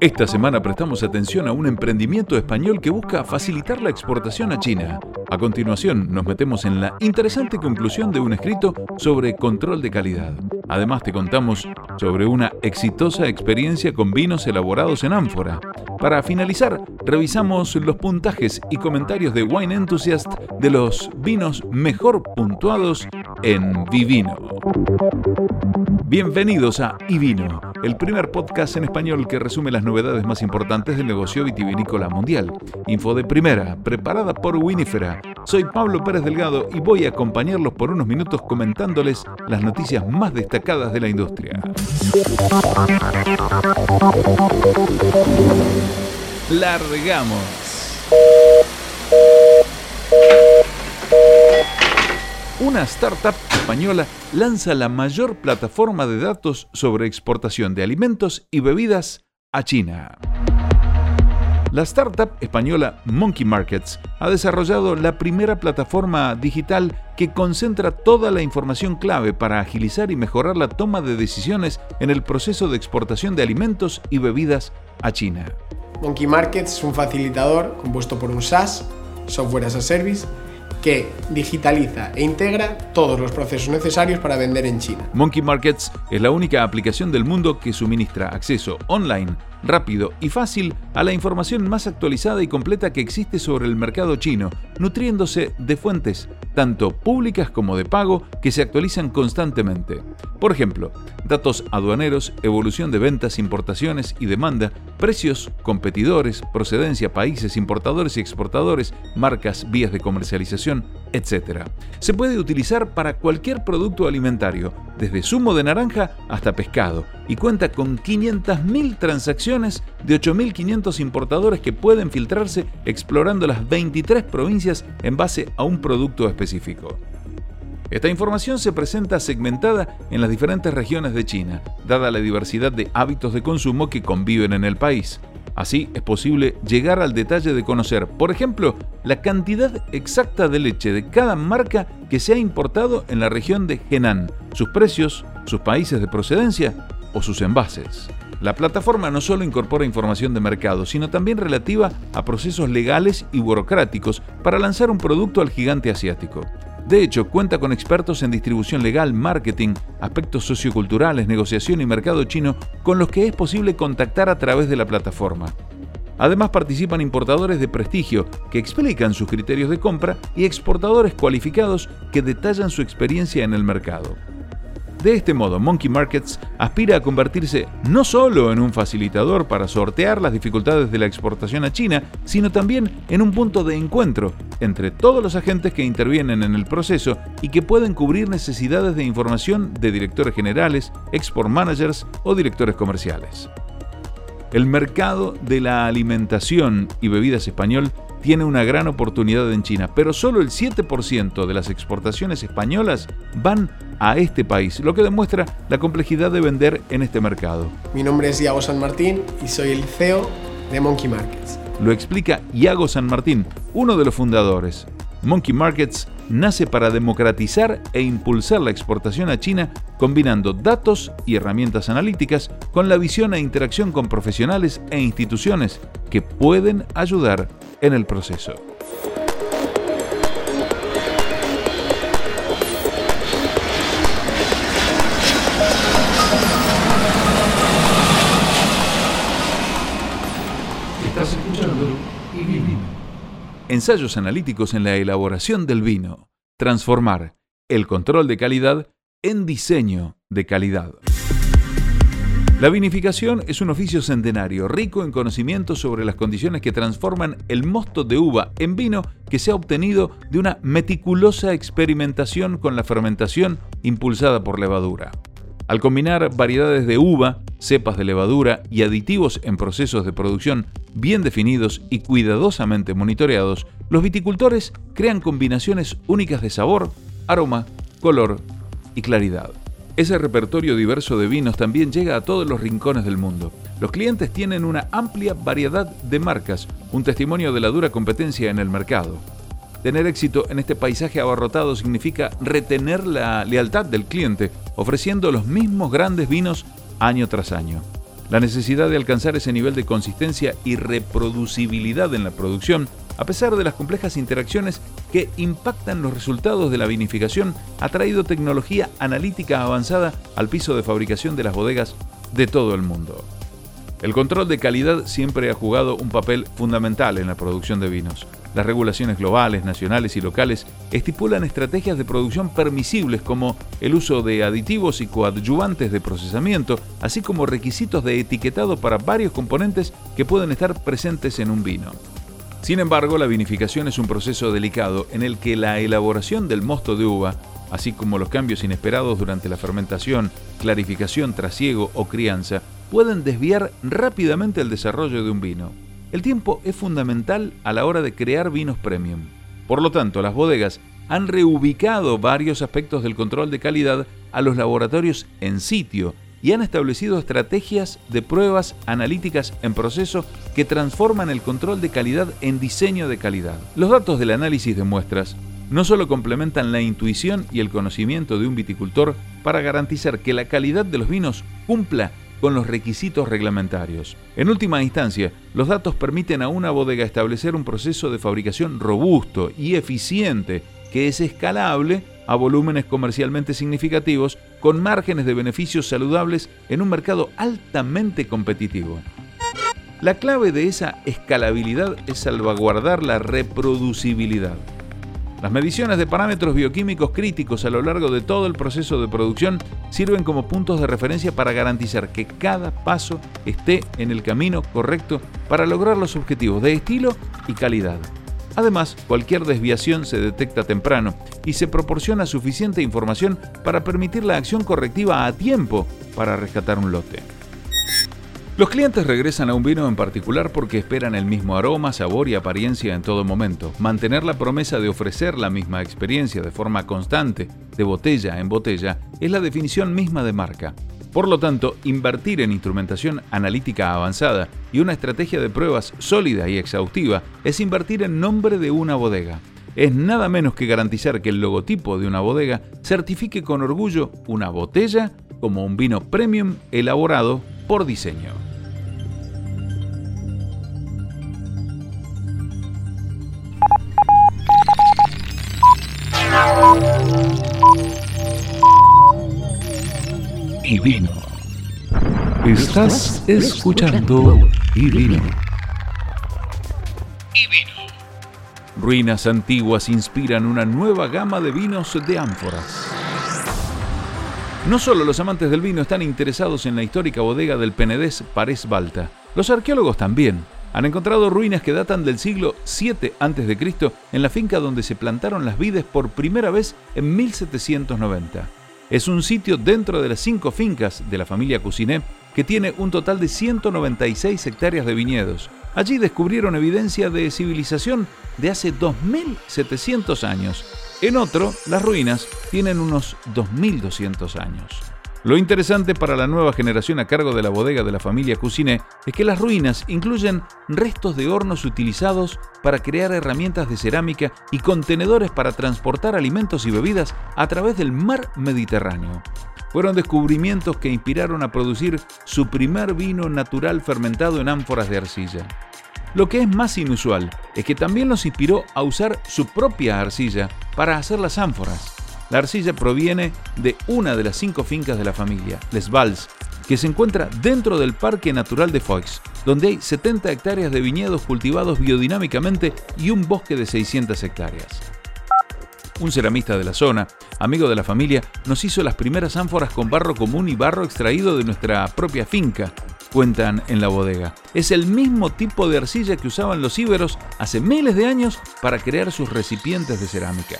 Esta semana prestamos atención a un emprendimiento español que busca facilitar la exportación a China. A continuación, nos metemos en la interesante conclusión de un escrito sobre control de calidad. Además, te contamos sobre una exitosa experiencia con vinos elaborados en ánfora. Para finalizar, revisamos los puntajes y comentarios de Wine Enthusiast de los vinos mejor puntuados en Vivino. Bienvenidos a Ivino, el primer podcast en español que resume las novedades más importantes del negocio vitivinícola mundial. Info de primera, preparada por Winifera. Soy Pablo Pérez Delgado y voy a acompañarlos por unos minutos comentándoles las noticias más destacadas de la industria. Largamos. Una startup española lanza la mayor plataforma de datos sobre exportación de alimentos y bebidas a China. La startup española Monkey Markets ha desarrollado la primera plataforma digital que concentra toda la información clave para agilizar y mejorar la toma de decisiones en el proceso de exportación de alimentos y bebidas a China. Monkey Markets es un facilitador compuesto por un SaaS, Software as a Service, que digitaliza e integra todos los procesos necesarios para vender en China. Monkey Markets es la única aplicación del mundo que suministra acceso online, rápido y fácil a la información más actualizada y completa que existe sobre el mercado chino, nutriéndose de fuentes tanto públicas como de pago que se actualizan constantemente. Por ejemplo, datos aduaneros, evolución de ventas, importaciones y demanda, precios, competidores, procedencia, países, importadores y exportadores, marcas, vías de comercialización, etc. Se puede utilizar para cualquier producto alimentario, desde zumo de naranja hasta pescado, y cuenta con 500.000 transacciones de 8.500 importadores que pueden filtrarse explorando las 23 provincias en base a un producto específico. Esta información se presenta segmentada en las diferentes regiones de China, dada la diversidad de hábitos de consumo que conviven en el país. Así es posible llegar al detalle de conocer, por ejemplo, la cantidad exacta de leche de cada marca que se ha importado en la región de Henan, sus precios, sus países de procedencia o sus envases. La plataforma no solo incorpora información de mercado, sino también relativa a procesos legales y burocráticos para lanzar un producto al gigante asiático. De hecho, cuenta con expertos en distribución legal, marketing, aspectos socioculturales, negociación y mercado chino con los que es posible contactar a través de la plataforma. Además participan importadores de prestigio que explican sus criterios de compra y exportadores cualificados que detallan su experiencia en el mercado. De este modo, Monkey Markets aspira a convertirse no solo en un facilitador para sortear las dificultades de la exportación a China, sino también en un punto de encuentro entre todos los agentes que intervienen en el proceso y que pueden cubrir necesidades de información de directores generales, export managers o directores comerciales. El mercado de la alimentación y bebidas español tiene una gran oportunidad en China, pero solo el 7% de las exportaciones españolas van a este país, lo que demuestra la complejidad de vender en este mercado. Mi nombre es Iago San Martín y soy el CEO de Monkey Markets. Lo explica Iago San Martín, uno de los fundadores. Monkey Markets nace para democratizar e impulsar la exportación a China combinando datos y herramientas analíticas con la visión e interacción con profesionales e instituciones que pueden ayudar en el proceso. Ensayos analíticos en la elaboración del vino. Transformar el control de calidad en diseño de calidad. La vinificación es un oficio centenario, rico en conocimientos sobre las condiciones que transforman el mosto de uva en vino que se ha obtenido de una meticulosa experimentación con la fermentación impulsada por levadura. Al combinar variedades de uva, cepas de levadura y aditivos en procesos de producción bien definidos y cuidadosamente monitoreados, los viticultores crean combinaciones únicas de sabor, aroma, color y claridad. Ese repertorio diverso de vinos también llega a todos los rincones del mundo. Los clientes tienen una amplia variedad de marcas, un testimonio de la dura competencia en el mercado. Tener éxito en este paisaje abarrotado significa retener la lealtad del cliente, ofreciendo los mismos grandes vinos año tras año. La necesidad de alcanzar ese nivel de consistencia y reproducibilidad en la producción, a pesar de las complejas interacciones que impactan los resultados de la vinificación, ha traído tecnología analítica avanzada al piso de fabricación de las bodegas de todo el mundo. El control de calidad siempre ha jugado un papel fundamental en la producción de vinos. Las regulaciones globales, nacionales y locales estipulan estrategias de producción permisibles como el uso de aditivos y coadyuvantes de procesamiento, así como requisitos de etiquetado para varios componentes que pueden estar presentes en un vino. Sin embargo, la vinificación es un proceso delicado en el que la elaboración del mosto de uva, así como los cambios inesperados durante la fermentación, clarificación, trasiego o crianza, pueden desviar rápidamente el desarrollo de un vino. El tiempo es fundamental a la hora de crear vinos premium. Por lo tanto, las bodegas han reubicado varios aspectos del control de calidad a los laboratorios en sitio y han establecido estrategias de pruebas analíticas en proceso que transforman el control de calidad en diseño de calidad. Los datos del análisis de muestras no solo complementan la intuición y el conocimiento de un viticultor para garantizar que la calidad de los vinos cumpla con los requisitos reglamentarios. En última instancia, los datos permiten a una bodega establecer un proceso de fabricación robusto y eficiente que es escalable a volúmenes comercialmente significativos con márgenes de beneficios saludables en un mercado altamente competitivo. La clave de esa escalabilidad es salvaguardar la reproducibilidad. Las mediciones de parámetros bioquímicos críticos a lo largo de todo el proceso de producción sirven como puntos de referencia para garantizar que cada paso esté en el camino correcto para lograr los objetivos de estilo y calidad. Además, cualquier desviación se detecta temprano y se proporciona suficiente información para permitir la acción correctiva a tiempo para rescatar un lote. Los clientes regresan a un vino en particular porque esperan el mismo aroma, sabor y apariencia en todo momento. Mantener la promesa de ofrecer la misma experiencia de forma constante, de botella en botella, es la definición misma de marca. Por lo tanto, invertir en instrumentación analítica avanzada y una estrategia de pruebas sólida y exhaustiva es invertir en nombre de una bodega. Es nada menos que garantizar que el logotipo de una bodega certifique con orgullo una botella como un vino premium elaborado por diseño. Y vino. Estás escuchando Y vino. Y vino. Ruinas antiguas inspiran una nueva gama de vinos de ánforas. No solo los amantes del vino están interesados en la histórica bodega del Penedés Parés Balta, los arqueólogos también han encontrado ruinas que datan del siglo 7 a.C. en la finca donde se plantaron las vides por primera vez en 1790. Es un sitio dentro de las cinco fincas de la familia Cousinet que tiene un total de 196 hectáreas de viñedos. Allí descubrieron evidencia de civilización de hace 2700 años. En otro, las ruinas tienen unos 2200 años. Lo interesante para la nueva generación a cargo de la bodega de la familia Cousinet es que las ruinas incluyen restos de hornos utilizados para crear herramientas de cerámica y contenedores para transportar alimentos y bebidas a través del mar Mediterráneo. Fueron descubrimientos que inspiraron a producir su primer vino natural fermentado en ánforas de arcilla. Lo que es más inusual es que también los inspiró a usar su propia arcilla para hacer las ánforas. La arcilla proviene de una de las cinco fincas de la familia, Les Vals, que se encuentra dentro del Parque Natural de Foix, donde hay 70 hectáreas de viñedos cultivados biodinámicamente y un bosque de 600 hectáreas. Un ceramista de la zona, amigo de la familia, nos hizo las primeras ánforas con barro común y barro extraído de nuestra propia finca, cuentan en la bodega. Es el mismo tipo de arcilla que usaban los íberos hace miles de años para crear sus recipientes de cerámica.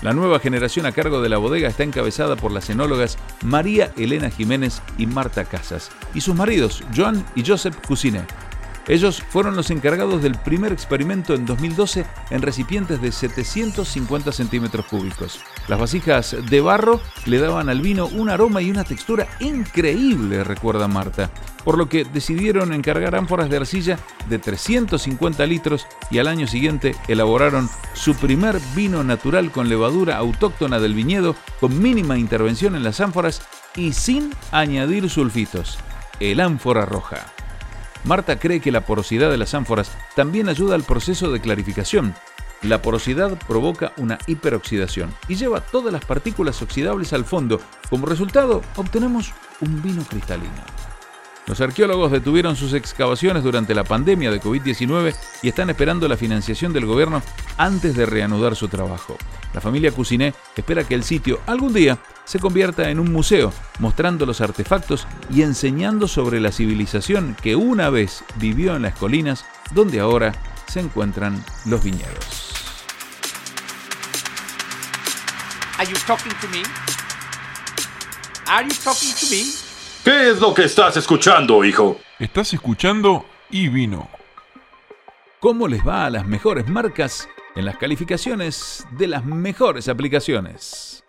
La nueva generación a cargo de la bodega está encabezada por las enólogas María Elena Jiménez y Marta Casas, y sus maridos, Joan y Joseph Cousinet. Ellos fueron los encargados del primer experimento en 2012 en recipientes de 750 centímetros cúbicos. Las vasijas de barro le daban al vino un aroma y una textura increíble, recuerda Marta, por lo que decidieron encargar ánforas de arcilla de 350 litros y al año siguiente elaboraron su primer vino natural con levadura autóctona del viñedo con mínima intervención en las ánforas y sin añadir sulfitos. el ánfora roja. Marta cree que la porosidad de las ánforas también ayuda al proceso de clarificación. La porosidad provoca una hiperoxidación y lleva todas las partículas oxidables al fondo. Como resultado, obtenemos un vino cristalino. Los arqueólogos detuvieron sus excavaciones durante la pandemia de COVID-19 y están esperando la financiación del gobierno antes de reanudar su trabajo. La familia Cousinet espera que el sitio algún día se convierta en un museo, mostrando los artefactos y enseñando sobre la civilización que una vez vivió en las colinas donde ahora se encuentran los viñedos. ¿Qué es lo que estás escuchando, hijo? Estás escuchando y vino. ¿Cómo les va a las mejores marcas en las calificaciones de las mejores aplicaciones?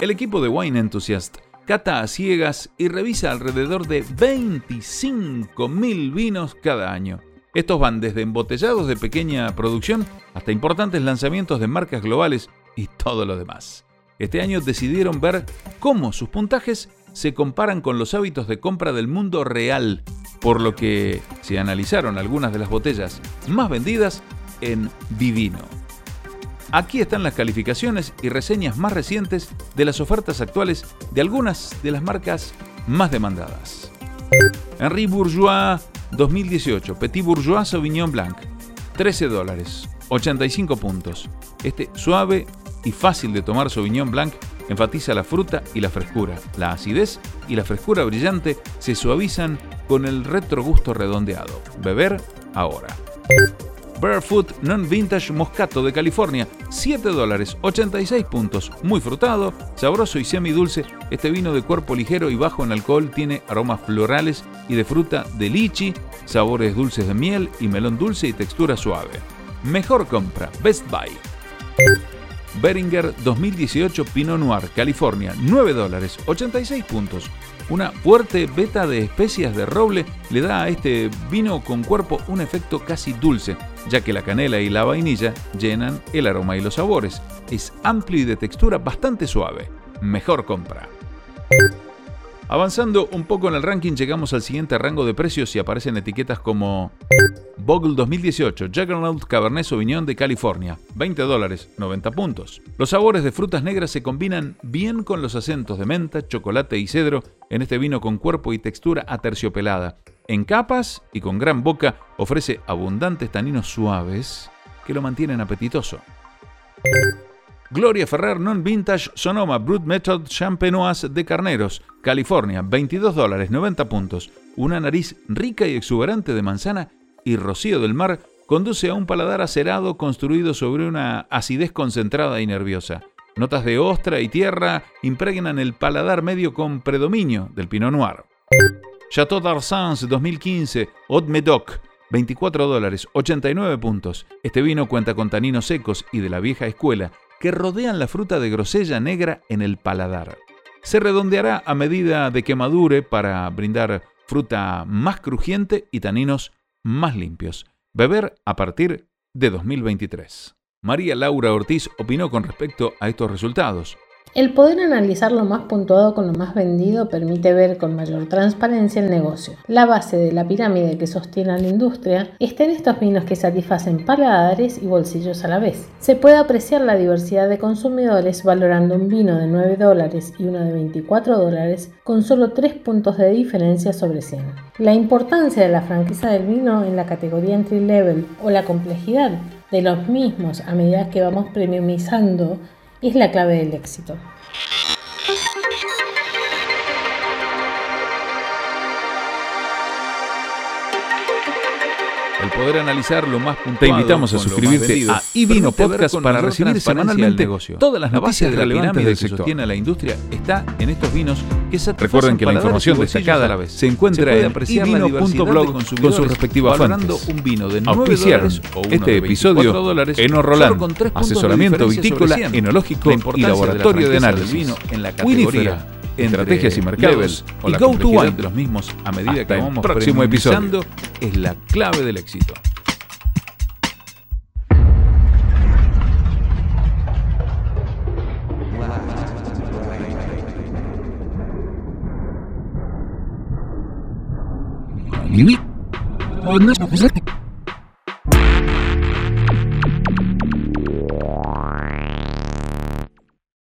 El equipo de Wine Enthusiast cata a ciegas y revisa alrededor de 25.000 vinos cada año. Estos van desde embotellados de pequeña producción hasta importantes lanzamientos de marcas globales y todo lo demás. Este año decidieron ver cómo sus puntajes se comparan con los hábitos de compra del mundo real, por lo que se analizaron algunas de las botellas más vendidas en Vivino. Aquí están las calificaciones y reseñas más recientes de las ofertas actuales de algunas de las marcas más demandadas. Henri Bourgeois 2018, Petit Bourgeois Sauvignon Blanc, 13 dólares, 85 puntos. Este suave y fácil de tomar Sauvignon Blanc enfatiza la fruta y la frescura. La acidez y la frescura brillante se suavizan con el retrogusto redondeado. Beber ahora. Barefoot Non-Vintage Moscato de California, 7 dólares, 86 puntos. Muy frutado, sabroso y semi-dulce. Este vino de cuerpo ligero y bajo en alcohol tiene aromas florales y de fruta de lichi, sabores dulces de miel y melón dulce y textura suave. Mejor compra, Best Buy. Beringer 2018 Pinot Noir, California, 9 dólares, 86 puntos. Una fuerte beta de especias de roble le da a este vino con cuerpo un efecto casi dulce, ya que la canela y la vainilla llenan el aroma y los sabores. Es amplio y de textura bastante suave. Mejor compra. Avanzando un poco en el ranking, llegamos al siguiente rango de precios y aparecen etiquetas como Bogle 2018 Juggernaut Cabernet Sauvignon de California, 20 dólares, 90 puntos. Los sabores de frutas negras se combinan bien con los acentos de menta, chocolate y cedro en este vino con cuerpo y textura aterciopelada. En capas y con gran boca ofrece abundantes taninos suaves que lo mantienen apetitoso. Gloria Ferrer Non Vintage Sonoma Brut Method Champenoise de Carneros, California, 22 dólares, 90 puntos. Una nariz rica y exuberante de manzana y rocío del mar conduce a un paladar acerado construido sobre una acidez concentrada y nerviosa. Notas de ostra y tierra impregnan el paladar medio con predominio del Pinot Noir. Chateau d'Arsens 2015, Haute Medoc, 24 dólares, 89 puntos. Este vino cuenta con taninos secos y de la vieja escuela que rodean la fruta de grosella negra en el paladar. Se redondeará a medida de que madure para brindar fruta más crujiente y taninos más limpios. Beber a partir de 2023. María Laura Ortiz opinó con respecto a estos resultados. El poder analizar lo más puntuado con lo más vendido permite ver con mayor transparencia el negocio. La base de la pirámide que sostiene a la industria está en estos vinos que satisfacen paladares y bolsillos a la vez. Se puede apreciar la diversidad de consumidores valorando un vino de 9 dólares y uno de 24 dólares con solo 3 puntos de diferencia sobre 100. La importancia de la franquicia del vino en la categoría entry level o la complejidad de los mismos a medida que vamos premiumizando es la clave del éxito. el poder analizar lo más puntual. Te invitamos a suscribirte a Ivino Podcast para recibir semanalmente todas las noticias relevantes del que sostiene la industria está en estos vinos que se Recuerden que la información destacada a la vez se encuentra en ivino.blog con su respectiva fuentes. un vino de 9 dólares o este episodio dólares Eno Roland, asesoramiento vitícola, enológico y laboratorio de análisis. en la categoría estrategias y mercados y to one de los mismos a medida que vamos próximo episodio es la clave del éxito. Oui, oui. Oh non.